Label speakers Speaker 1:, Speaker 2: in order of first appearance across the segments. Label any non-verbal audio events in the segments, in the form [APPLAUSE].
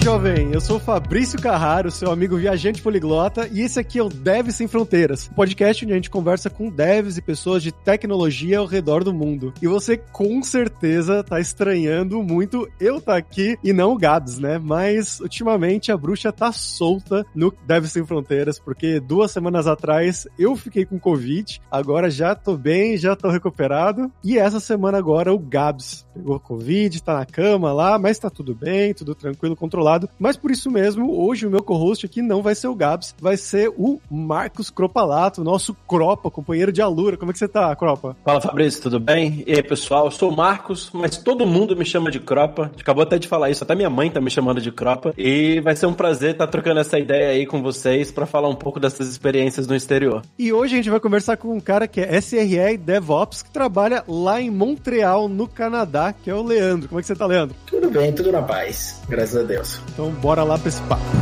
Speaker 1: Jovem! Eu sou Fabrício Carraro, seu amigo viajante poliglota, e esse aqui é o Devs Sem Fronteiras, podcast onde a gente conversa com devs e pessoas de tecnologia ao redor do mundo. E você com certeza tá estranhando muito eu tá aqui e não o Gabs, né? Mas ultimamente a bruxa tá solta no Devs Sem Fronteiras, porque duas semanas atrás eu fiquei com Covid, agora já tô bem, já tô recuperado, e essa semana agora o Gabs pegou Covid, tá na cama lá, mas tá tudo bem, tudo tranquilo, controlado. Mas por isso mesmo, hoje o meu co-host aqui não vai ser o Gabs, vai ser o Marcos Cropalato, nosso Cropa, companheiro de Alura. Como é que você tá, Cropa?
Speaker 2: Fala Fabrício, tudo bem? E aí, pessoal, eu sou o Marcos, mas todo mundo me chama de Cropa. Acabou até de falar isso, até minha mãe tá me chamando de Cropa. E vai ser um prazer estar tá trocando essa ideia aí com vocês para falar um pouco dessas experiências no exterior.
Speaker 1: E hoje a gente vai conversar com um cara que é SRE DevOps, que trabalha lá em Montreal, no Canadá, que é o Leandro. Como é que você tá, Leandro?
Speaker 3: Tudo bem, tudo na paz. Graças a Deus.
Speaker 1: Então bora lá pra esse papo.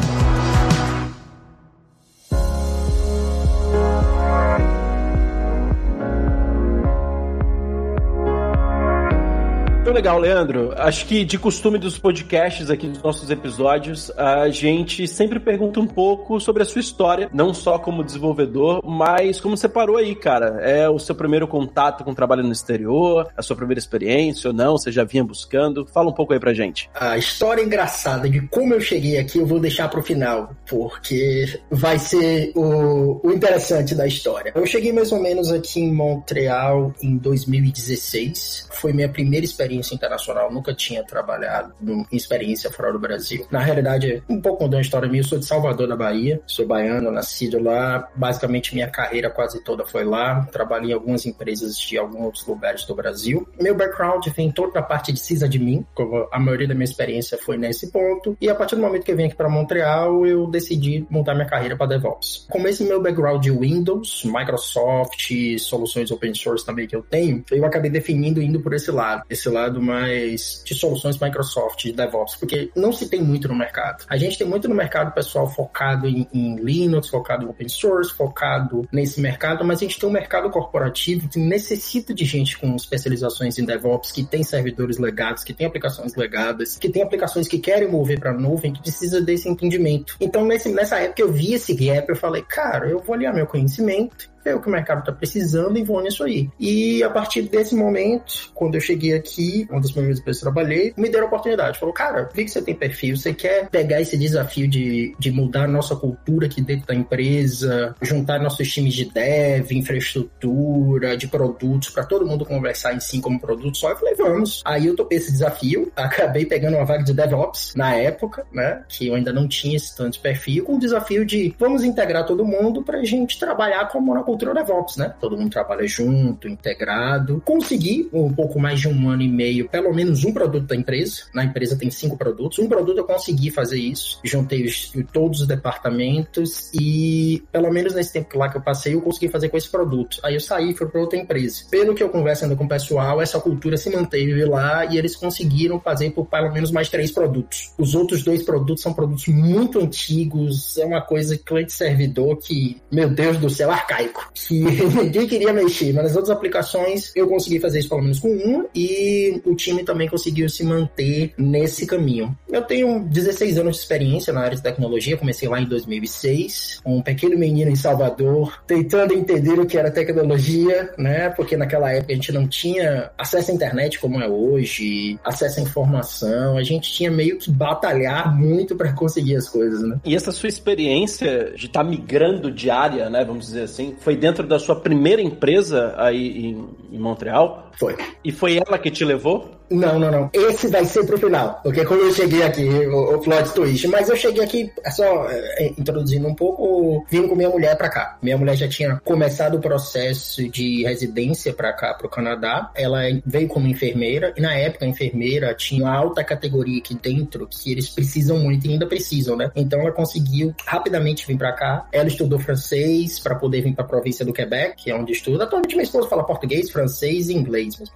Speaker 2: Legal, Leandro. Acho que de costume dos podcasts aqui dos nossos episódios, a gente sempre pergunta um pouco sobre a sua história, não só como desenvolvedor, mas como você parou aí, cara. É o seu primeiro contato com o trabalho no exterior, a sua primeira experiência ou não? Você já vinha buscando? Fala um pouco aí pra gente.
Speaker 3: A história engraçada de como eu cheguei aqui eu vou deixar pro final, porque vai ser o, o interessante da história. Eu cheguei mais ou menos aqui em Montreal em 2016. Foi minha primeira experiência experiência internacional, nunca tinha trabalhado em experiência fora do Brasil. Na realidade, um pouco mudando a história minha, eu sou de Salvador, da Bahia, sou baiano, nascido lá, basicamente minha carreira quase toda foi lá, trabalhei em algumas empresas de alguns outros lugares do Brasil. Meu background vem toda a parte de sysadmin, como a maioria da minha experiência foi nesse ponto, e a partir do momento que eu vim aqui para Montreal, eu decidi montar minha carreira para DevOps. Com esse meu background de Windows, Microsoft, soluções open source também que eu tenho, eu acabei definindo indo por esse lado, esse lado lado mais de soluções Microsoft, de DevOps, porque não se tem muito no mercado. A gente tem muito no mercado pessoal focado em, em Linux, focado em open source, focado nesse mercado, mas a gente tem um mercado corporativo que necessita de gente com especializações em DevOps, que tem servidores legados, que tem aplicações legadas, que tem aplicações que querem mover para a nuvem, que precisa desse entendimento. Então, nesse, nessa época eu vi esse gap, eu falei, cara, eu vou aliar meu conhecimento é o que o mercado está precisando e vou nisso aí. E a partir desse momento, quando eu cheguei aqui, uma das primeiras empresas que eu trabalhei, me deram a oportunidade. Falou, cara, vi que você tem perfil, você quer pegar esse desafio de, de mudar a nossa cultura aqui dentro da empresa, juntar nossos times de dev, infraestrutura, de produtos, para todo mundo conversar em si como produto só. Eu falei, vamos. Aí eu topei esse desafio, [LAUGHS] acabei pegando uma vaga de DevOps na época, né, que eu ainda não tinha esse tanto perfil, com o desafio de vamos integrar todo mundo para a gente trabalhar como na cultura DevOps, né? Todo mundo trabalha junto, integrado. Consegui um pouco mais de um ano e meio, pelo menos um produto da empresa. Na empresa tem cinco produtos. Um produto eu consegui fazer isso. Juntei os, todos os departamentos e, pelo menos nesse tempo lá que eu passei, eu consegui fazer com esse produto. Aí eu saí e fui para outra empresa. Pelo que eu conversando com o pessoal, essa cultura se manteve lá e eles conseguiram fazer por pelo menos mais três produtos. Os outros dois produtos são produtos muito antigos, é uma coisa cliente-servidor que, meu Deus do céu, arcaico que ninguém queria mexer, mas nas outras aplicações eu consegui fazer isso pelo menos com uma e o time também conseguiu se manter nesse caminho. Eu tenho 16 anos de experiência na área de tecnologia, comecei lá em 2006, um pequeno menino em Salvador, tentando entender o que era tecnologia, né? Porque naquela época a gente não tinha acesso à internet como é hoje, acesso à informação, a gente tinha meio que batalhar muito para conseguir as coisas, né?
Speaker 2: E essa sua experiência de estar tá migrando de área, né, vamos dizer assim, foi dentro da sua primeira empresa aí em, em Montreal?
Speaker 3: Foi.
Speaker 2: E foi ela que te levou?
Speaker 3: Não, não, não. Esse vai ser pro final. Porque quando eu cheguei aqui, o, o plot twist. Mas eu cheguei aqui, só é, introduzindo um pouco, vim com minha mulher pra cá. Minha mulher já tinha começado o processo de residência pra cá, pro Canadá. Ela veio como enfermeira. E na época, a enfermeira tinha uma alta categoria aqui dentro que eles precisam muito e ainda precisam, né? Então ela conseguiu rapidamente vir pra cá. Ela estudou francês para poder vir pra província do Quebec, que é onde estuda. Atualmente minha esposa fala português, francês e inglês. Mas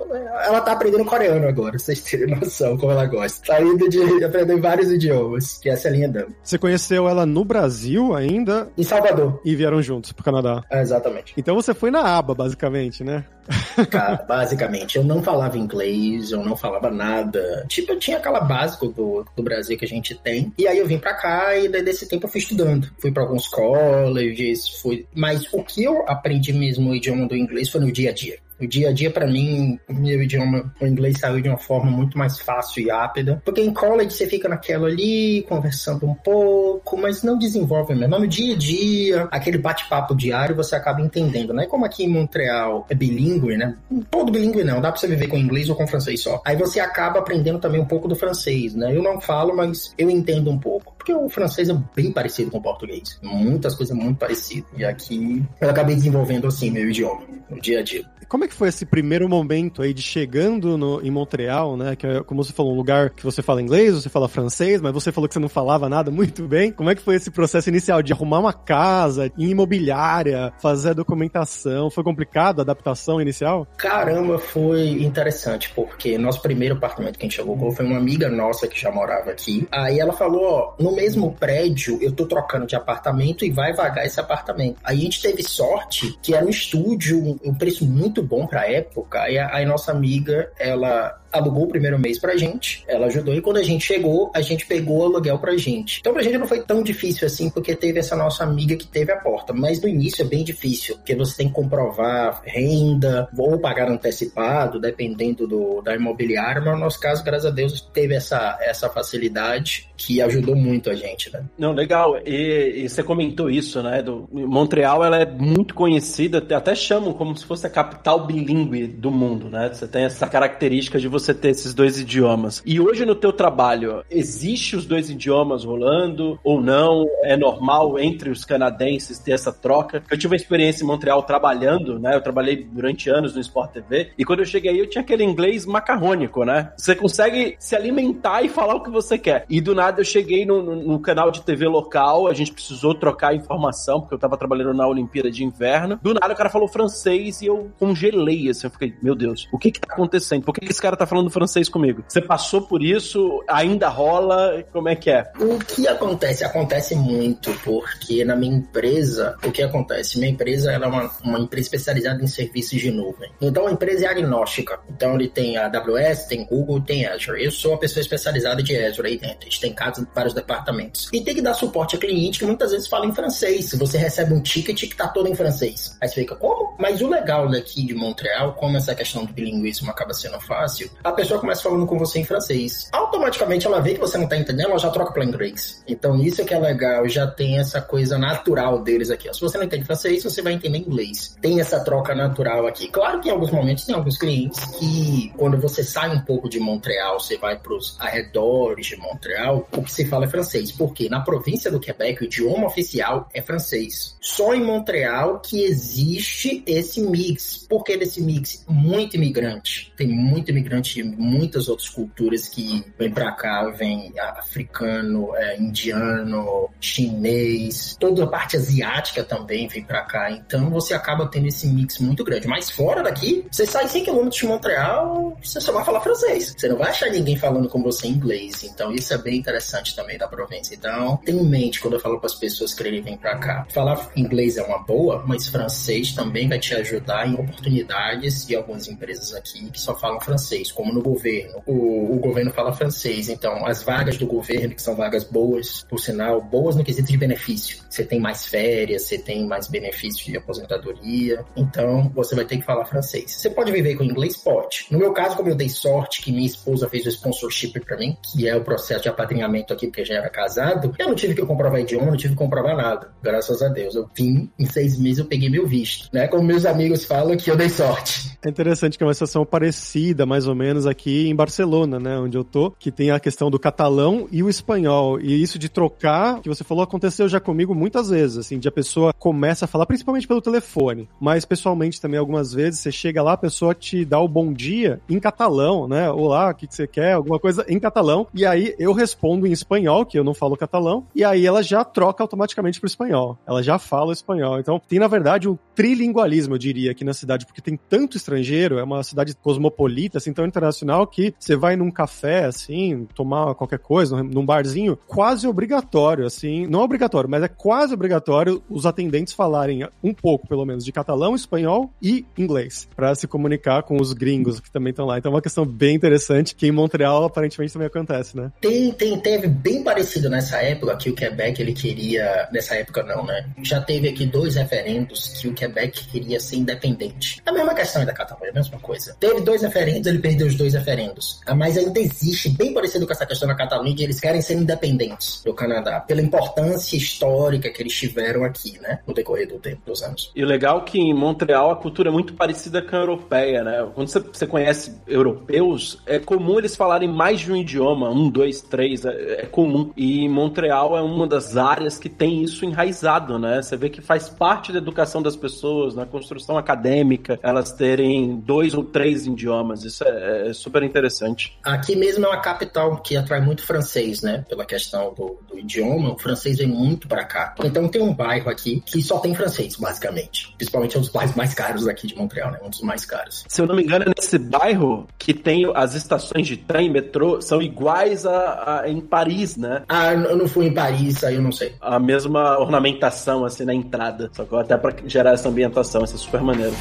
Speaker 3: ela tá aprendendo coreano agora agora, pra [LAUGHS] vocês terem noção como ela gosta. Tá indo de aprender vários idiomas, que essa é a linha dama.
Speaker 1: Você conheceu ela no Brasil ainda?
Speaker 3: Em Salvador.
Speaker 1: E vieram juntos pro Canadá.
Speaker 3: É, exatamente.
Speaker 1: Então você foi na aba, basicamente, né? [LAUGHS]
Speaker 3: Cara, basicamente, eu não falava inglês, eu não falava nada. Tipo, eu tinha aquela básica do, do Brasil que a gente tem. E aí eu vim pra cá e daí desse tempo eu fui estudando. Fui pra alguns colleges, fui. Mas o que eu aprendi mesmo o idioma do inglês foi no dia a dia. O dia a dia, para mim, o meu idioma, o inglês saiu de uma forma muito mais fácil e rápida. Porque em college você fica naquela ali, conversando um pouco, mas não desenvolve mesmo. No dia a dia, aquele bate-papo diário, você acaba entendendo, né? Como aqui em Montreal é bilíngue, né? Todo bilíngue não, dá pra você viver com inglês ou com francês só. Aí você acaba aprendendo também um pouco do francês, né? Eu não falo, mas eu entendo um pouco. Porque o francês é bem parecido com o português. Muitas coisas muito parecidas. E aqui eu acabei desenvolvendo assim meu idioma, no dia a dia.
Speaker 1: Como é que foi esse primeiro momento aí de chegando no, em Montreal, né? Que é, como você falou, um lugar que você fala inglês, você fala francês, mas você falou que você não falava nada muito bem. Como é que foi esse processo inicial de arrumar uma casa, ir imobiliária, fazer a documentação? Foi complicado a adaptação inicial?
Speaker 3: Caramba, foi interessante, porque nosso primeiro apartamento que a gente alugou foi uma amiga nossa que já morava aqui. Aí ela falou, ó, no mesmo prédio eu tô trocando de apartamento e vai vagar esse apartamento. Aí a gente teve sorte que era um estúdio, um preço muito bom pra época. Aí a, a nossa amiga, ela alugou o primeiro mês pra gente, ela ajudou, e quando a gente chegou, a gente pegou o aluguel pra gente. Então pra gente não foi tão difícil assim, porque teve essa nossa amiga que teve a porta, mas no início é bem difícil, porque você tem que comprovar renda, ou pagar antecipado, dependendo do, da imobiliária, mas no nosso caso, graças a Deus, teve essa, essa facilidade que ajudou muito a gente, né?
Speaker 2: Não, legal, e, e você comentou isso, né, do Montreal, ela é muito conhecida, até chamam como se fosse a capital bilíngue do mundo, né, você tem essa característica de você você ter esses dois idiomas. E hoje no teu trabalho, existe os dois idiomas rolando ou não? É normal entre os canadenses ter essa troca? Eu tive uma experiência em Montreal trabalhando, né? Eu trabalhei durante anos no Sport TV e quando eu cheguei aí eu tinha aquele inglês macarrônico, né? Você consegue se alimentar e falar o que você quer. E do nada eu cheguei no, no, no canal de TV local, a gente precisou trocar informação porque eu tava trabalhando na Olimpíada de Inverno. Do nada o cara falou francês e eu congelei assim, eu fiquei, meu Deus, o que que tá acontecendo? Por que, que esse cara tá falando francês comigo. Você passou por isso? Ainda rola? Como é que é?
Speaker 3: O que acontece? Acontece muito, porque na minha empresa, o que acontece? Minha empresa é uma, uma empresa especializada em serviços de nuvem. Então a empresa é agnóstica. Então ele tem a AWS, tem Google, tem Azure. Eu sou a pessoa especializada de Azure aí dentro. A gente tem casos vários departamentos. E tem que dar suporte a cliente que muitas vezes fala em francês. Você recebe um ticket que tá todo em francês. Aí você fica, como? Mas o legal daqui de Montreal, como essa questão do bilinguismo acaba sendo fácil, a pessoa começa falando com você em francês. Automaticamente ela vê que você não tá entendendo, ela já troca para inglês. Então isso é que é legal, já tem essa coisa natural deles aqui. Se você não entende francês, você vai entender inglês. Tem essa troca natural aqui. Claro que em alguns momentos tem alguns clientes que, quando você sai um pouco de Montreal, você vai para os arredores de Montreal, o que se fala é francês. Porque na província do Quebec, o idioma oficial é francês. Só em Montreal que existe esse mix. Por que desse mix? Muito imigrante. Tem muito imigrante muitas outras culturas que vêm para cá, vem africano, é, indiano, chinês, toda a parte asiática também vem para cá. Então você acaba tendo esse mix muito grande. Mas fora daqui, você sai 100 km de Montreal, você só vai falar francês. Você não vai achar ninguém falando com você inglês. Então isso é bem interessante também da província. Então, tenha em mente quando eu falo para as pessoas que querem vir para cá. Falar inglês é uma boa, mas francês também vai te ajudar em oportunidades de algumas empresas aqui que só falam francês, como no governo. O, o governo fala francês, então as vagas do governo, que são vagas boas, por sinal, boas no quesito de benefício. Você tem mais férias, você tem mais benefícios de aposentadoria, então você vai ter que falar francês. Você pode viver com inglês? Pode. No meu caso, como eu dei sorte que minha esposa fez o sponsorship para mim, que é o processo de apadrinhamento aqui, porque já era casado, eu não tive que comprovar idioma, não tive que comprovar nada. Graças a Deus. Eu vim, em seis meses eu peguei meu visto, né? Como meus amigos falam que eu dei sorte.
Speaker 1: É interessante que é uma situação parecida, mais ou menos, aqui em Barcelona, né? Onde eu tô, que tem a questão do catalão e o espanhol. E isso de trocar, que você falou, aconteceu já comigo muitas vezes, assim, de a pessoa começa a falar, principalmente pelo telefone, mas pessoalmente também algumas vezes, você chega lá, a pessoa te dá o bom dia em catalão, né? Olá, o que, que você quer? Alguma coisa em catalão. E aí eu respondo em espanhol, que eu não falo catalão, e aí ela já troca automaticamente pro espanhol. Ela já fala espanhol. Então tem, na verdade, um trilingualismo, eu diria, aqui na cidade, porque tem tanto estrangeiro estrangeiro, é uma cidade cosmopolita, assim, tão internacional que você vai num café, assim, tomar qualquer coisa, num barzinho, quase obrigatório, assim, não obrigatório, mas é quase obrigatório os atendentes falarem um pouco, pelo menos, de catalão, espanhol e inglês, para se comunicar com os gringos que também estão lá. Então é uma questão bem interessante que em Montreal aparentemente também acontece, né?
Speaker 3: Tem, tem, teve bem parecido nessa época que o Quebec ele queria, nessa época não, né? Já teve aqui dois referendos que o Quebec queria ser independente. A mesma questão da Catalunha, a mesma coisa. Teve dois referendos, ele perdeu os dois referendos. Ah, mas ainda existe, bem parecido com essa questão da Catalunha, que eles querem ser independentes do Canadá, pela importância histórica que eles tiveram aqui, né? No decorrer do tempo, dos anos.
Speaker 2: E o legal é que em Montreal a cultura é muito parecida com a europeia, né? Quando você, você conhece europeus, é comum eles falarem mais de um idioma, um, dois, três, é, é comum. E Montreal é uma das áreas que tem isso enraizado, né? Você vê que faz parte da educação das pessoas, na construção acadêmica, elas terem dois ou três idiomas. Isso é, é super interessante.
Speaker 3: Aqui mesmo é uma capital que atrai muito francês, né? Pela questão do, do idioma, o francês vem muito para cá. Então tem um bairro aqui que só tem francês, basicamente. Principalmente é um dos bairros mais caros aqui de Montreal, né? Um dos mais caros.
Speaker 2: Se eu não me engano, é nesse bairro que tem as estações de trem, metrô, são iguais a, a em Paris, né?
Speaker 3: Ah, eu não fui em Paris, aí eu não sei.
Speaker 2: A mesma ornamentação, assim, na entrada. Só que até para gerar essa ambientação, isso é super maneiro.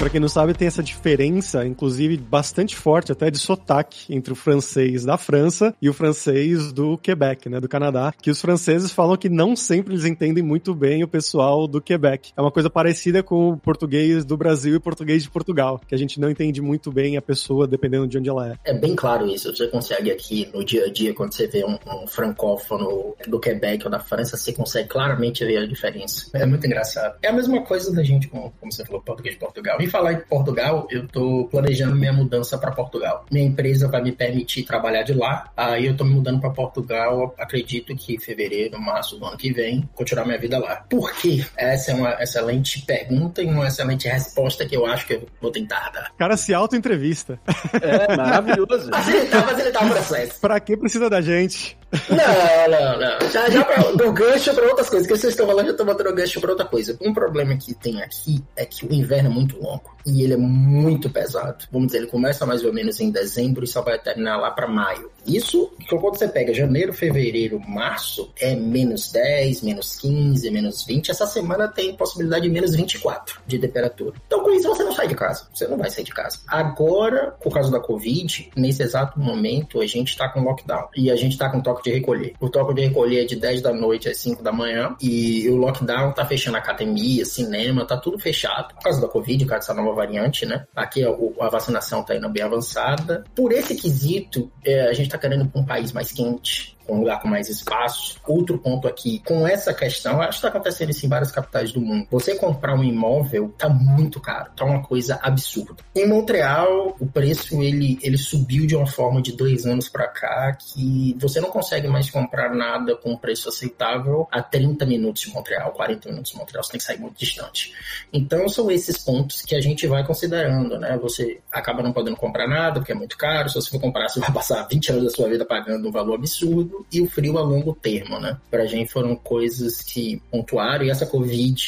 Speaker 1: Para quem não sabe, tem essa diferença, inclusive bastante forte até de sotaque entre o francês da França e o francês do Quebec, né, do Canadá, que os franceses falam que não sempre eles entendem muito bem o pessoal do Quebec. É uma coisa parecida com o português do Brasil e o português de Portugal, que a gente não entende muito bem a pessoa dependendo de onde ela é.
Speaker 3: É bem claro isso. Você consegue aqui no dia a dia, quando você vê um, um francófono do Quebec ou da França, você consegue claramente ver a diferença. É muito engraçado. É a mesma coisa da gente, como, como você falou, português de Portugal falar em Portugal, eu tô planejando minha mudança para Portugal. Minha empresa vai me permitir trabalhar de lá. Aí eu tô me mudando para Portugal, acredito que em fevereiro, março do ano que vem, continuar minha vida lá. Por quê? Essa é uma excelente pergunta e uma excelente resposta que eu acho que eu vou tentar dar.
Speaker 1: O cara se auto-entrevista.
Speaker 2: É, maravilhoso.
Speaker 3: facilitar, facilitar o processo.
Speaker 1: Pra que precisa da gente?
Speaker 3: Não, não, não. Já, já do gancho pra outras coisas. que vocês estão falando, eu tô botando gancho pra outra coisa. Um problema que tem aqui é que o inverno é muito longo e ele é muito pesado. Vamos dizer, ele começa mais ou menos em dezembro e só vai terminar lá para maio. Isso, quando você pega janeiro, fevereiro, março, é menos 10, menos 15, menos 20. Essa semana tem possibilidade de menos 24 de temperatura. Então, com isso, você não sai de casa. Você não vai sair de casa. Agora, por causa da Covid, nesse exato momento, a gente tá com lockdown. E a gente tá com toque de recolher. O toque de recolher é de 10 da noite às 5 da manhã. E o lockdown tá fechando academia, cinema, tá tudo fechado. Por causa da Covid, por causa dessa nova variante, né? Aqui a, vacinação tá indo bem avançada. Por esse quesito, é, a gente está querendo um país mais quente, um lugar com mais espaço. Outro ponto aqui, com essa questão, acho que está acontecendo isso em várias capitais do mundo. Você comprar um imóvel tá muito caro, tá uma coisa absurda. Em Montreal, o preço ele, ele subiu de uma forma de dois anos para cá que você não consegue mais comprar nada com preço aceitável a 30 minutos de Montreal, 40 minutos de Montreal, você tem que sair muito distante. Então são esses pontos que a gente vai considerando, né? Você acaba não podendo comprar nada porque é muito caro, se você for comprar, você vai passar 20 anos da sua vida pagando um valor absurdo e o frio a longo termo, né? Pra gente foram coisas que pontuaram e essa Covid.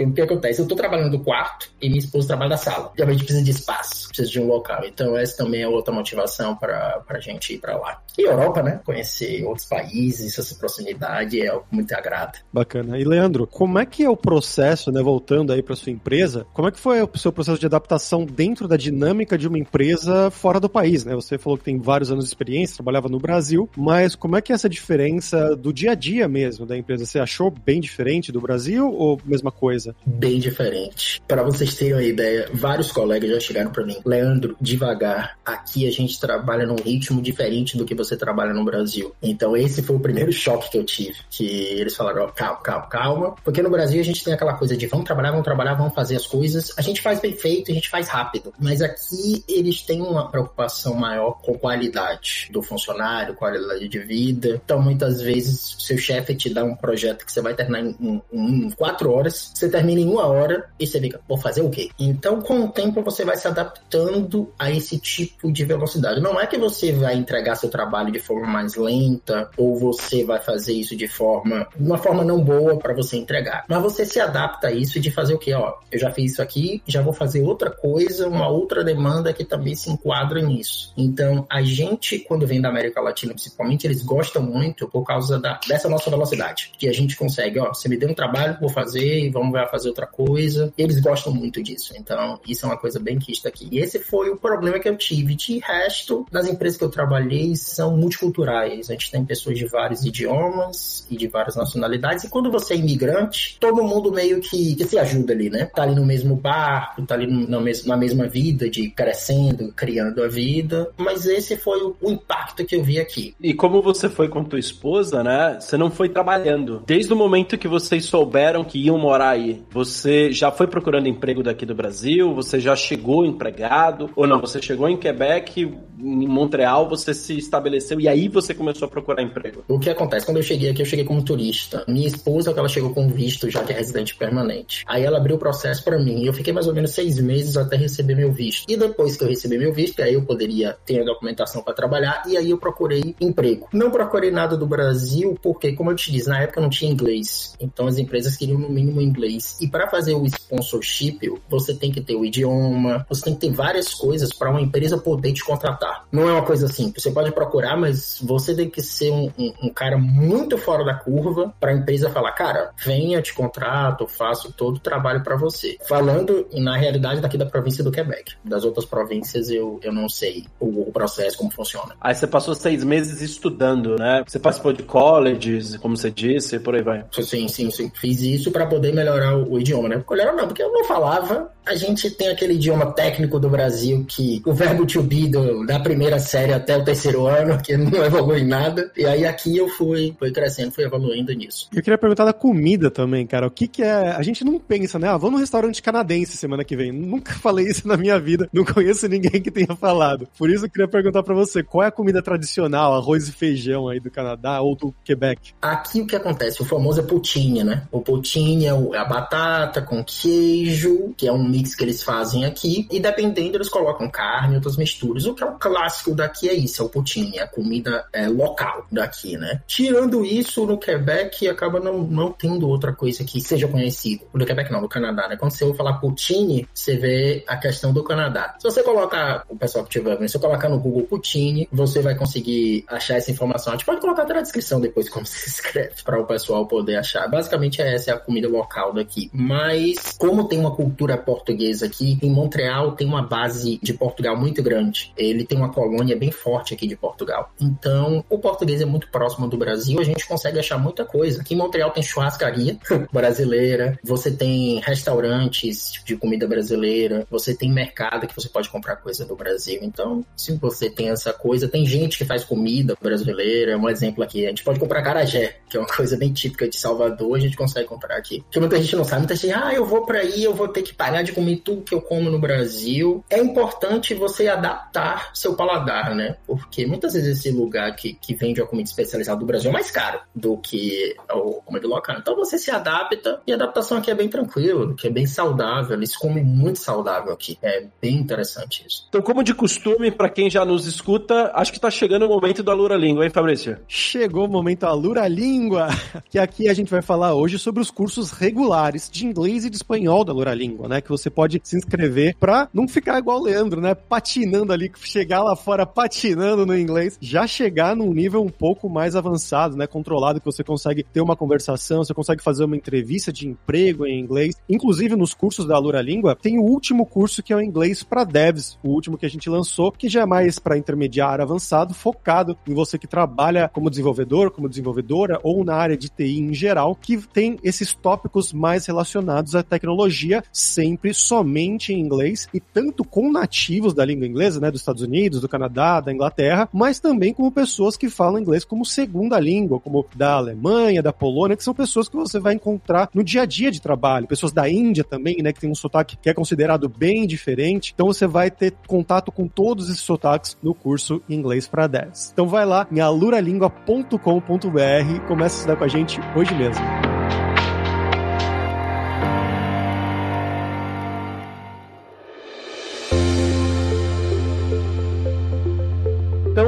Speaker 3: O que acontece? Eu tô trabalhando do quarto e minha esposa trabalha da sala. E a gente precisa de espaço, precisa de um local. Então, essa também é outra motivação pra, pra gente ir pra lá. E Europa, né? Conhecer outros países, essa proximidade é algo muito agrada.
Speaker 1: Bacana. E Leandro, como é que é o processo, né? Voltando aí pra sua empresa, como é que foi o seu processo de adaptação dentro da dinâmica de uma empresa fora do país, né? Você falou que tem vários anos de experiência, trabalhava no Brasil, mas como é que é essa diferença do dia a dia mesmo da empresa? Você achou bem diferente do Brasil ou mesma coisa?
Speaker 3: Bem diferente. Para vocês terem uma ideia, vários colegas já chegaram para mim. Leandro, devagar. Aqui a gente trabalha num ritmo diferente do que você trabalha no Brasil. Então esse foi o primeiro choque que eu tive. Que eles falaram, oh, calma, calma, calma. Porque no Brasil a gente tem aquela coisa de vamos trabalhar, vamos trabalhar, vamos fazer as coisas. A gente faz bem feito, a gente faz rápido. Mas aqui eles têm uma preocupação maior com qualidade do funcionário, qualidade de vida vida. Então, muitas vezes, seu chefe te dá um projeto que você vai terminar em, em, em, quatro horas, você termina em uma hora e você fica, vou fazer o quê? Então, com o tempo, você vai se adaptando a esse tipo de velocidade. Não é que você vai entregar seu trabalho de forma mais lenta ou você vai fazer isso de forma, uma forma não boa para você entregar, mas você se adapta a isso de fazer o quê? Ó, eu já fiz isso aqui, já vou fazer outra coisa, uma outra demanda que também se enquadra nisso. Então, a gente, quando vem da América Latina, principalmente, eles gostam muito por causa da, dessa nossa velocidade. Que a gente consegue, ó, você me deu um trabalho, vou fazer, e vamos lá fazer outra coisa. Eles gostam muito disso. Então, isso é uma coisa bem quista aqui. E esse foi o problema que eu tive. De resto, nas empresas que eu trabalhei, são multiculturais. A gente tem pessoas de vários idiomas e de várias nacionalidades. E quando você é imigrante, todo mundo meio que, que se ajuda ali, né? Tá ali no mesmo barco, tá ali no, na mesma vida de crescendo, criando a vida. Mas esse foi o, o impacto que eu vi aqui.
Speaker 2: E como você foi com tua esposa, né? Você não foi trabalhando. Desde o momento que vocês souberam que iam morar aí, você já foi procurando emprego daqui do Brasil? Você já chegou empregado? Ou não? Você chegou em Quebec, em Montreal, você se estabeleceu e aí você começou a procurar emprego?
Speaker 3: O que acontece? Quando eu cheguei aqui, eu cheguei como turista. Minha esposa, ela chegou com visto já que é residente permanente. Aí ela abriu o processo para mim. E eu fiquei mais ou menos seis meses até receber meu visto. E depois que eu recebi meu visto, aí eu poderia ter a documentação para trabalhar. E aí eu procurei emprego. Não procurei nada do Brasil, porque, como eu te disse, na época não tinha inglês. Então as empresas queriam no mínimo inglês. E para fazer o sponsorship, você tem que ter o idioma, você tem que ter várias coisas para uma empresa poder te contratar. Não é uma coisa simples. Você pode procurar, mas você tem que ser um, um, um cara muito fora da curva para a empresa falar, cara, venha, te contrato, faço todo o trabalho para você. Falando na realidade daqui da província do Quebec. Das outras províncias eu, eu não sei o, o processo, como funciona.
Speaker 2: Aí você passou seis meses estudando, né? Você participou de colleges, como você disse, e por aí vai.
Speaker 3: Sim, sim, sim. Fiz isso para poder melhorar o, o idioma, né? Melhorar não, porque eu não falava. A gente tem aquele idioma técnico do Brasil que o verbo to be do, da primeira série até o terceiro ano, que [LAUGHS] não evolui em nada. E aí aqui eu fui, fui crescendo, fui evoluindo nisso.
Speaker 1: Eu queria perguntar da comida também, cara. O que que é... A gente não pensa, né? Ah, vamos no restaurante canadense semana que vem. Nunca [LAUGHS] falei isso na minha vida. Não conheço ninguém que tenha falado. Por isso eu queria perguntar para você, qual é a comida tradicional, arroz e feijão aí do Canadá ou do Quebec?
Speaker 3: Aqui o que acontece? O famoso é poutine, né? O poutine é a batata com queijo, que é um mix que eles fazem aqui. E dependendo, eles colocam carne, outras misturas. O que é o clássico daqui é isso, é o poutine, é a comida é, local daqui, né? Tirando isso, no Quebec acaba não, não tendo outra coisa que seja conhecida. No Quebec não, no Canadá, né? Quando você ouve falar poutine, você vê a questão do Canadá. Se você colocar, o pessoal que tiver vendo, se você colocar no Google poutine, você vai conseguir achar essa informação. A gente pode colocar até na descrição depois como [LAUGHS] se escreve, para o pessoal poder achar. Basicamente, essa é a comida local daqui. Mas, como tem uma cultura portuguesa aqui, em Montreal tem uma base de Portugal muito grande. Ele tem uma colônia bem forte aqui de Portugal. Então, o português é muito próximo do Brasil, a gente consegue achar muita coisa. Aqui em Montreal tem churrascaria [LAUGHS] brasileira, você tem restaurantes de comida brasileira, você tem mercado que você pode comprar coisa do Brasil. Então, se você tem essa coisa, tem gente que faz comida brasileira. Um exemplo aqui, a gente pode comprar carajé, que é uma coisa bem típica de Salvador, a gente consegue comprar aqui. Porque muita gente não sabe, muita gente, ah, eu vou para aí, eu vou ter que parar de comer tudo que eu como no Brasil. É importante você adaptar seu paladar, né? Porque muitas vezes esse lugar que, que vende a comida especializada do Brasil é mais caro do que o comida local. Então você se adapta e a adaptação aqui é bem tranquila, que é bem saudável. Eles comem muito saudável aqui. É bem interessante isso.
Speaker 2: Então, como de costume, para quem já nos escuta, acho que tá chegando o momento da Lura Língua, hein, Fabrício?
Speaker 1: Chegou o momento da Lura Língua, [LAUGHS] que aqui a gente vai falar hoje sobre os cursos regulares de inglês e de espanhol da Lura Língua, né? Que você pode se inscrever para não ficar igual o Leandro, né? Patinando ali, chegar lá fora patinando no inglês, já chegar num nível um pouco mais avançado, né? Controlado, que você consegue ter uma conversação, você consegue fazer uma entrevista de emprego em inglês. Inclusive, nos cursos da Lura Língua, tem o último curso que é o inglês para devs, o último que a gente lançou, que já é mais para intermediário avançado, focado em você que trabalha como desenvolvedor, como desenvolvedora ou na área de TI em geral, que tem esses tópicos mais relacionados à tecnologia, sempre somente em inglês e tanto com nativos da língua inglesa, né, dos Estados Unidos, do Canadá, da Inglaterra, mas também como pessoas que falam inglês como segunda língua, como da Alemanha, da Polônia, que são pessoas que você vai encontrar no dia a dia de trabalho, pessoas da Índia também, né, que tem um sotaque que é considerado bem diferente. Então você vai ter contato com todos esses sotaques no curso Inglês para 10. Então vai lá em aluralingua.com.br. Começa a estudar com a gente hoje mesmo.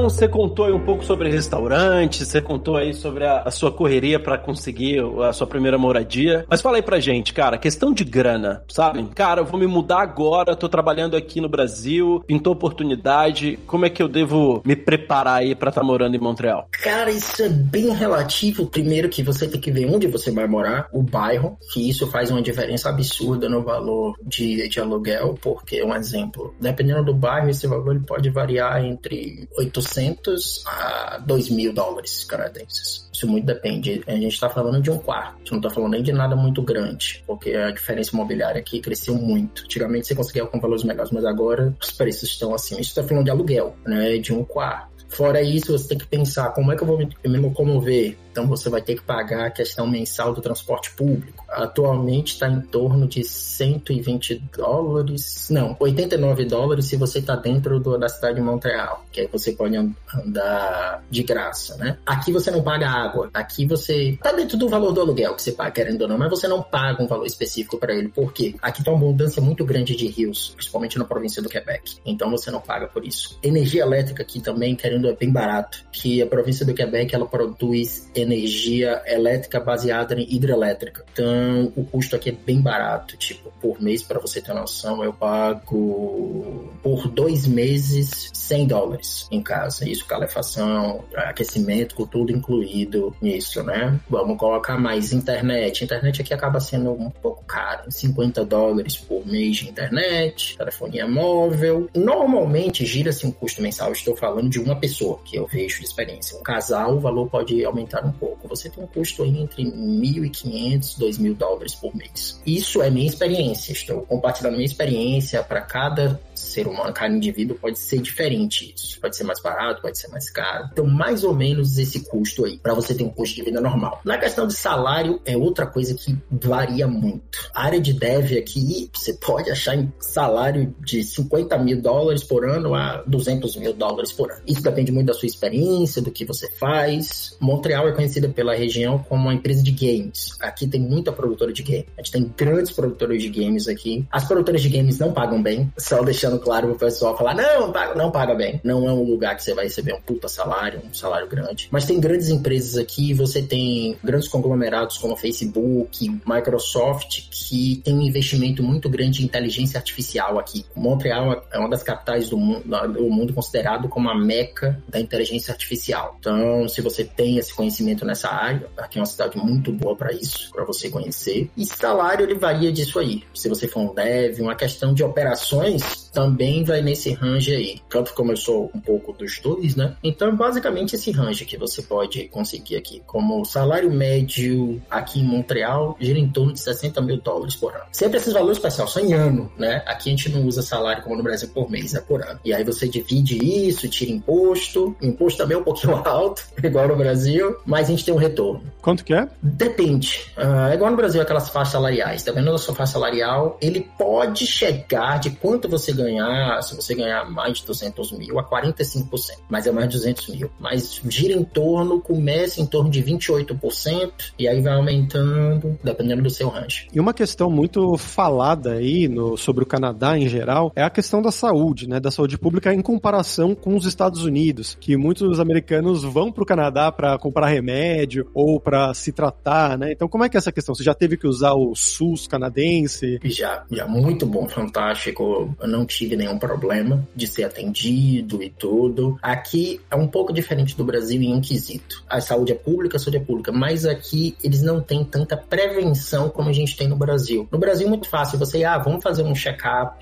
Speaker 2: Você contou aí um pouco sobre restaurante, você contou aí sobre a, a sua correria para conseguir a sua primeira moradia. Mas fala aí pra gente, cara, questão de grana, sabe? Cara, eu vou me mudar agora, tô trabalhando aqui no Brasil, pintou oportunidade. Como é que eu devo me preparar aí para estar tá morando em Montreal?
Speaker 3: Cara, isso é bem relativo. Primeiro que você tem que ver onde você vai morar, o bairro, que isso faz uma diferença absurda no valor de, de aluguel, porque um exemplo, dependendo do bairro, esse valor ele pode variar entre 8 800 a 2 mil dólares canadenses. Isso muito depende. A gente está falando de um quarto, não está falando nem de nada muito grande, porque a diferença imobiliária aqui cresceu muito. Antigamente você conseguia com valores melhores, mas agora os preços estão assim. Isso está falando de aluguel, né? De um quarto. Fora isso, você tem que pensar como é que eu vou me locomover então você vai ter que pagar a questão mensal do transporte público. Atualmente está em torno de 120 dólares, não, 89 dólares se você está dentro do, da cidade de Montreal, que aí você pode andar de graça, né? Aqui você não paga água, aqui você está dentro do valor do aluguel que você paga, querendo ou não, mas você não paga um valor específico para ele, por quê? Aqui tem uma abundância muito grande de rios, principalmente na província do Quebec, então você não paga por isso. Energia elétrica aqui também, querendo, é bem barato, que a província do Quebec ela produz energia energia elétrica baseada em hidrelétrica. Então, o custo aqui é bem barato. Tipo, por mês, para você ter noção, eu pago por dois meses 100 dólares em casa. Isso, calefação, aquecimento, com tudo incluído nisso, né? Vamos colocar mais internet. Internet aqui acaba sendo um pouco caro, 50 dólares por mês de internet, telefonia móvel. Normalmente gira-se um custo mensal. Estou falando de uma pessoa que eu vejo de experiência. Um casal, o valor pode aumentar um pouco. Você tem um custo aí entre 1.500 e 2.000 dólares por mês. Isso é minha experiência. Estou compartilhando minha experiência para cada ser humano, cada indivíduo pode ser diferente isso. Pode ser mais barato, pode ser mais caro. Então, mais ou menos esse custo aí, para você ter um custo de vida normal. Na questão de salário, é outra coisa que varia muito. A área de dev aqui, você pode achar em salário de 50 mil dólares por ano a 200 mil dólares por ano. Isso depende muito da sua experiência, do que você faz. Montreal é conhecida pela região como uma empresa de games. Aqui tem muita produtora de games. A gente tem grandes produtoras de games aqui. As produtoras de games não pagam bem, só deixando claro pro pessoal falar, não paga, não paga bem. Não é um lugar que você vai receber um puta salário, um salário grande. Mas tem grandes empresas aqui, você tem grandes conglomerados como Facebook, Microsoft, que tem um investimento muito grande em inteligência artificial aqui. Montreal é uma das capitais do mundo, do mundo considerado como a meca da inteligência artificial. Então, se você tem esse conhecimento nessa área, aqui é uma cidade muito boa para isso, para você conhecer. E salário ele varia disso aí. Se você for um dev, uma questão de operações também vai nesse range aí. Tanto como eu sou um pouco dos dois, né? Então, basicamente, esse range que você pode conseguir aqui. Como salário médio aqui em Montreal gira em torno de 60 mil dólares por ano. Sempre esses valores, pessoal, são em ano, né? Aqui a gente não usa salário como no Brasil por mês, é por ano. E aí você divide isso, tira imposto. O imposto também é um pouquinho [LAUGHS] alto, igual no Brasil, mas a gente tem um retorno.
Speaker 1: Quanto que é?
Speaker 3: Depende. Uh, é igual no Brasil, aquelas faixas salariais. Dependendo da sua faixa salarial, ele pode chegar de quanto você ganhar, se você ganhar mais de 200 mil, a 45%. Mas é mais de 200 mil. Mas gira em torno, começa em torno de 28% e aí vai aumentando, dependendo do seu range.
Speaker 1: E uma questão muito falada aí no, sobre o Canadá em geral é a questão da saúde, né? Da saúde pública em comparação com os Estados Unidos, que muitos americanos vão para o Canadá para comprar remédio ou para se tratar, né? Então, como é que é essa questão? Você já teve que usar o SUS canadense?
Speaker 3: Já, já muito bom, fantástico. Eu não tive nenhum problema de ser atendido e tudo. Aqui é um pouco diferente do Brasil em um quesito. A saúde é pública, a saúde é pública, mas aqui eles não têm tanta prevenção como a gente tem no Brasil. No Brasil é muito fácil, você, ah, vamos fazer um check-up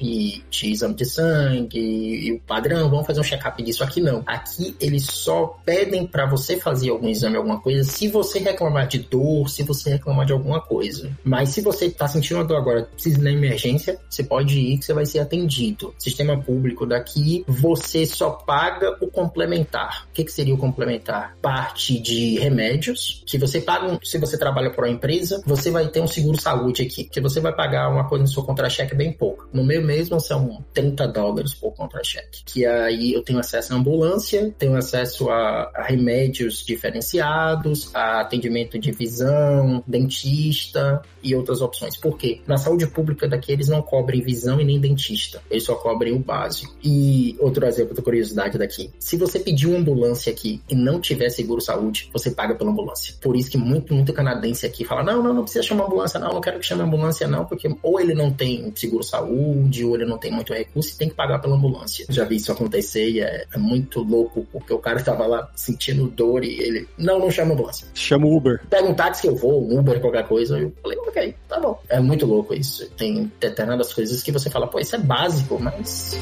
Speaker 3: de exame de sangue e o padrão, vamos fazer um check-up disso. Aqui não. Aqui eles só pedem para você fazer algum exame, alguma coisa, se você reclamar de dor, se você reclamar de alguma coisa. Mas se você tá sentindo uma dor agora, precisa ir na emergência, você pode ir que você vai ser atendido feito. Sistema público daqui, você só paga o complementar. O que, que seria o complementar? Parte de remédios, que você paga, se você trabalha para uma empresa, você vai ter um seguro saúde aqui, que você vai pagar uma coisa no seu contra-cheque bem pouco. No meu mesmo são 30 dólares por contra-cheque. Que aí eu tenho acesso à ambulância, tenho acesso a, a remédios diferenciados, a atendimento de visão, dentista e outras opções. Por quê? Na saúde pública daqui eles não cobrem visão e nem dentista. Eles só cobrem o básico. E outro exemplo da curiosidade daqui. Se você pedir uma ambulância aqui e não tiver seguro saúde, você paga pela ambulância. Por isso que muito, muito canadense aqui fala: não, não, não precisa chamar ambulância, não, não quero que chame ambulância, não, porque ou ele não tem seguro saúde, ou ele não tem muito recurso e tem que pagar pela ambulância. Já vi isso acontecer e é, é muito louco, porque o cara estava lá sentindo dor e ele, não, não chama ambulância.
Speaker 1: Chama o Uber.
Speaker 3: Pega um táxi que eu vou, um Uber, qualquer coisa. Eu falei, ok, tá bom. É muito louco isso. Tem determinadas coisas que você fala, pô, isso é básico, mas.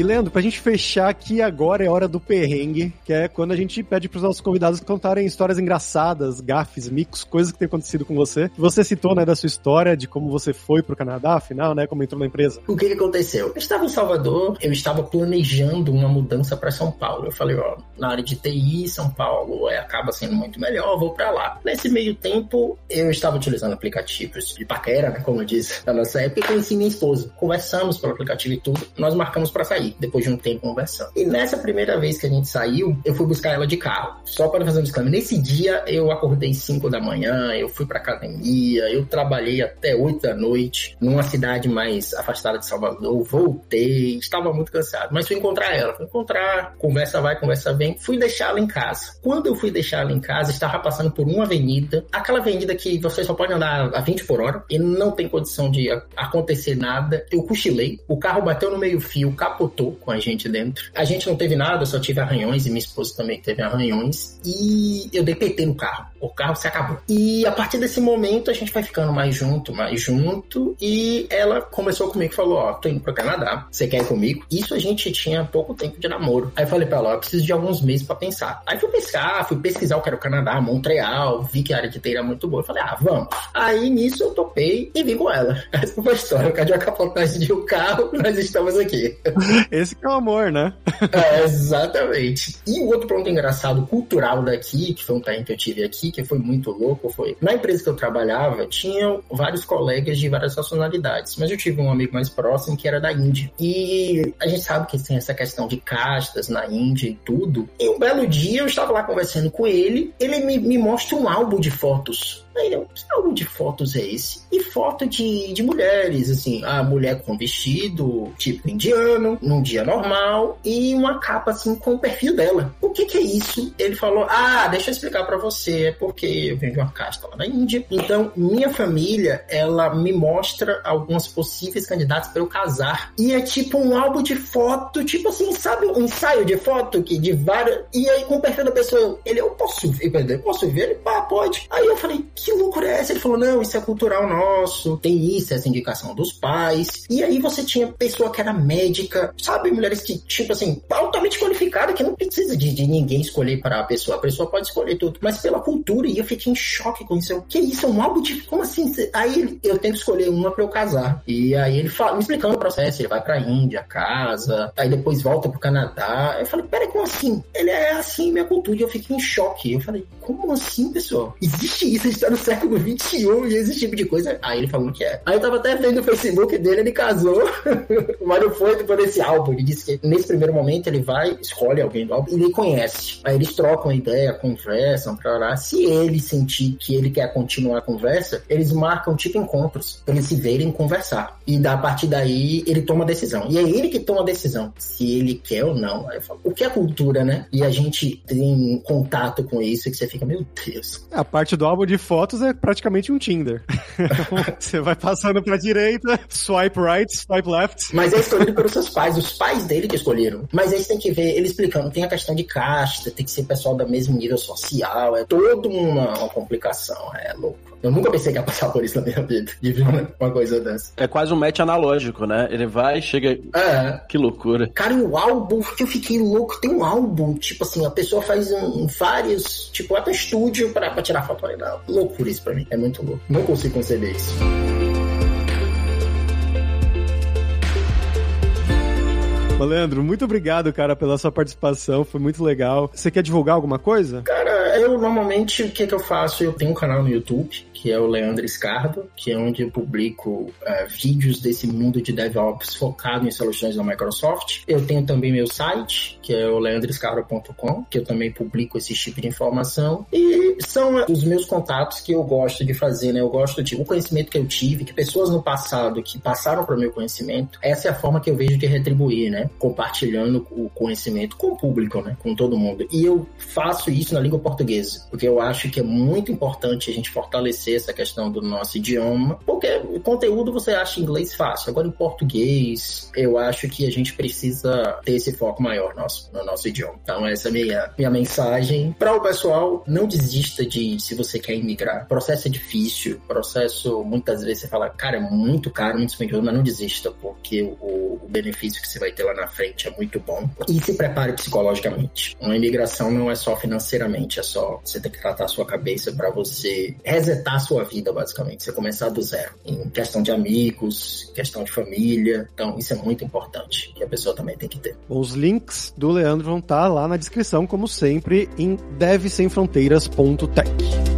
Speaker 1: E Leandro, pra gente fechar aqui agora é hora do perrengue, que é quando a gente pede pros nossos convidados contarem histórias engraçadas, gafes, micos, coisas que tem acontecido com você. Você citou, né, da sua história, de como você foi pro Canadá, afinal, né, como entrou na empresa.
Speaker 3: O que, que aconteceu? Eu estava em Salvador, eu estava planejando uma mudança para São Paulo. Eu falei, ó, na área de TI, São Paulo é, acaba sendo muito melhor, vou para lá. Nesse meio tempo, eu estava utilizando aplicativos de paquera, né, como diz na nossa época, e conheci minha esposa. Conversamos pelo aplicativo e tudo, nós marcamos para sair depois de um tempo conversando. E nessa primeira vez que a gente saiu, eu fui buscar ela de carro. Só para fazer um disclaimer. Nesse dia, eu acordei 5 da manhã, eu fui pra academia, eu trabalhei até 8 da noite, numa cidade mais afastada de Salvador, voltei, estava muito cansado. Mas fui encontrar ela, fui encontrar, conversa vai, conversa vem, fui deixá-la em casa. Quando eu fui deixá-la em casa, estava passando por uma avenida, aquela avenida que você só pode andar a 20 por hora e não tem condição de acontecer nada. Eu cochilei, o carro bateu no meio-fio, capotou com a gente dentro. A gente não teve nada, só tive arranhões e minha esposa também teve arranhões. E eu dei PT no carro. O carro se acabou. E a partir desse momento a gente vai ficando mais junto, mais junto. E ela começou comigo e falou: Ó, tô indo pro Canadá, você quer ir comigo? Isso a gente tinha pouco tempo de namoro. Aí eu falei pra ela: Ó, preciso de alguns meses pra pensar. Aí fui pescar, fui pesquisar o que era o Canadá, Montreal, vi que a área de TI era muito boa. Eu falei: Ah, vamos. Aí nisso eu topei e vim com ela. [LAUGHS] Essa foi a história. O cara de uma capotagem de um carro, nós estamos aqui. [LAUGHS]
Speaker 1: Esse que é o amor, né?
Speaker 3: é, exatamente. E o outro ponto engraçado cultural daqui, que foi um time que eu tive aqui, que foi muito louco, foi na empresa que eu trabalhava, tinham vários colegas de várias nacionalidades, mas eu tive um amigo mais próximo que era da Índia. E a gente sabe que tem essa questão de castas na Índia e tudo. E um belo dia eu estava lá conversando com ele, ele me, me mostra um álbum de fotos Aí eu, que álbum de fotos é esse? E foto de, de mulheres, assim, a mulher com vestido tipo indiano, num dia normal, e uma capa assim com o perfil dela. O que que é isso? Ele falou: Ah, deixa eu explicar para você, é porque eu venho de uma casta lá na Índia. Então, minha família, ela me mostra algumas possíveis candidatos para eu casar. E é tipo um álbum de foto, tipo assim, sabe, um ensaio de foto que de várias. E aí com o perfil da pessoa, ele, eu posso ver, eu posso ver? Ele, pá, pode. Aí eu falei, que loucura é essa? Ele falou, não, isso é cultural nosso, tem isso, essa indicação dos pais. E aí você tinha pessoa que era médica, sabe? Mulheres que, tipo assim, altamente qualificada, que não precisa de, de ninguém escolher para a pessoa. A pessoa pode escolher tudo. Mas pela cultura, e eu fiquei em choque com isso. Eu, que isso? É um álbum de. Como assim? Aí eu tenho que escolher uma para eu casar. E aí ele fala, me explicando o processo, ele vai pra Índia, casa, aí depois volta pro Canadá. Eu falei, peraí, como assim? Ele é assim, minha cultura. E eu fiquei em choque. Eu falei, como assim, pessoal? Existe isso? A no século XXI e esse tipo de coisa. Aí ele falou que é. Aí eu tava até vendo o Facebook dele, ele casou, [LAUGHS] mas não foi por esse álbum. Ele disse que nesse primeiro momento ele vai, escolhe alguém do álbum e ele conhece. Aí eles trocam ideia, conversam pra lá. Se ele sentir que ele quer continuar a conversa, eles marcam tipo encontros eles se verem conversar. E da partir daí ele toma a decisão. E é ele que toma a decisão se ele quer ou não. Aí eu falo, o que é cultura, né? E a gente tem contato com isso que você fica, meu Deus.
Speaker 1: A parte do álbum de fotos é praticamente um Tinder. [LAUGHS] Você vai passando pra direita, swipe right, swipe left.
Speaker 3: Mas é escolhido pelos seus pais, os pais dele que escolheram. Mas aí você tem que ver ele explicando, tem a questão de casta, tem que ser pessoal do mesmo nível social, é todo uma, uma complicação, é louco. Eu nunca pensei que ia passar por isso na minha vida, de ver uma coisa dessa.
Speaker 2: É quase um match analógico, né? Ele vai, chega.
Speaker 3: É.
Speaker 2: Que loucura.
Speaker 3: Cara, e o álbum, que eu fiquei louco, tem um álbum, tipo assim, a pessoa faz um, vários, tipo, até estúdio pra, pra tirar foto. Não, loucura isso pra mim, é muito louco. Não consigo conceber isso.
Speaker 1: Leandro, muito obrigado, cara, pela sua participação. Foi muito legal. Você quer divulgar alguma coisa?
Speaker 3: Cara, eu normalmente o que, que eu faço? Eu tenho um canal no YouTube que é o Leandro Escardo, que é onde eu publico uh, vídeos desse mundo de DevOps focado em soluções da Microsoft. Eu tenho também meu site, que é o leandroescardo.com, que eu também publico esse tipo de informação. E são os meus contatos que eu gosto de fazer, né? Eu gosto de o conhecimento que eu tive, que pessoas no passado que passaram para o meu conhecimento, essa é a forma que eu vejo de retribuir, né? Compartilhando o conhecimento com o público, né? Com todo mundo. E eu faço isso na língua portuguesa, porque eu acho que é muito importante a gente fortalecer essa questão do nosso idioma, porque o conteúdo você acha em inglês fácil. Agora, em português, eu acho que a gente precisa ter esse foco maior nosso, no nosso idioma. Então, essa é a minha, minha mensagem. Para o pessoal, não desista de se você quer imigrar. O processo é difícil, processo, muitas vezes você fala, cara, é muito caro, muito dispendioso, mas não desista, porque o, o benefício que você vai ter lá na frente é muito bom. E se prepare psicologicamente. Uma imigração não é só financeiramente, é só você ter que tratar a sua cabeça para você resetar sua vida, basicamente. Você começar do zero. Em questão de amigos, questão de família. Então, isso é muito importante. Que a pessoa também tem que ter.
Speaker 1: Os links do Leandro vão estar lá na descrição, como sempre, em devsemfronteiras.tech. pessoal,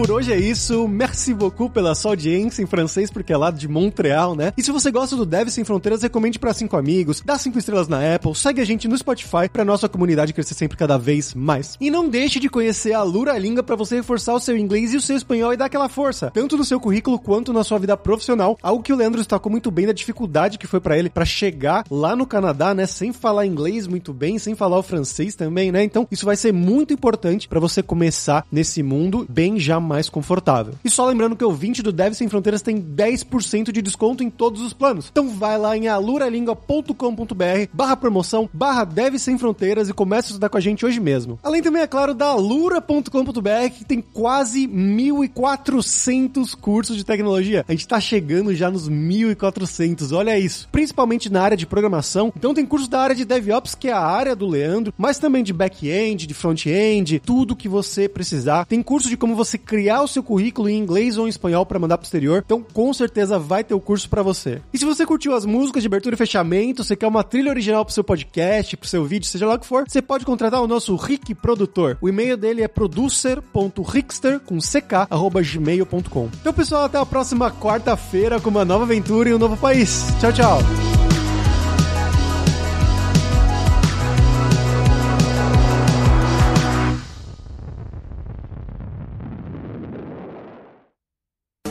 Speaker 1: por hoje é isso. Merci beaucoup pela sua audiência em francês, porque é lá de Montreal, né? E se você gosta do Deve Sem Fronteiras, recomende para cinco amigos, dá cinco estrelas na Apple, segue a gente no Spotify pra nossa comunidade crescer sempre cada vez mais. E não deixe de conhecer a Lura Língua para você reforçar o seu inglês e o seu espanhol e dar aquela força, tanto no seu currículo quanto na sua vida profissional. Algo que o Leandro destacou muito bem da dificuldade que foi para ele para chegar lá no Canadá, né, sem falar inglês muito bem, sem falar o francês também, né? Então, isso vai ser muito importante para você começar nesse mundo bem já mais confortável. E só lembrando que o 20 do Dev Sem Fronteiras tem 10% de desconto em todos os planos. Então vai lá em aluralingua.com.br barra promoção, barra Dev Sem Fronteiras e começa a estudar com a gente hoje mesmo. Além também, é claro, da alura.com.br que tem quase 1.400 cursos de tecnologia. A gente tá chegando já nos 1.400, olha isso. Principalmente na área de programação. Então tem curso da área de DevOps, que é a área do Leandro, mas também de back-end, de front-end, tudo que você precisar. Tem curso de como você criar o seu currículo em inglês ou em espanhol para mandar pro exterior. Então, com certeza vai ter o curso para você. E se você curtiu as músicas de abertura e fechamento, você quer uma trilha original pro seu podcast, pro seu vídeo, seja lá o que for, você pode contratar o nosso Rick Produtor. O e-mail dele é producer.rickster com. Então, pessoal, até a próxima quarta-feira com uma nova aventura em um novo país. Tchau, tchau.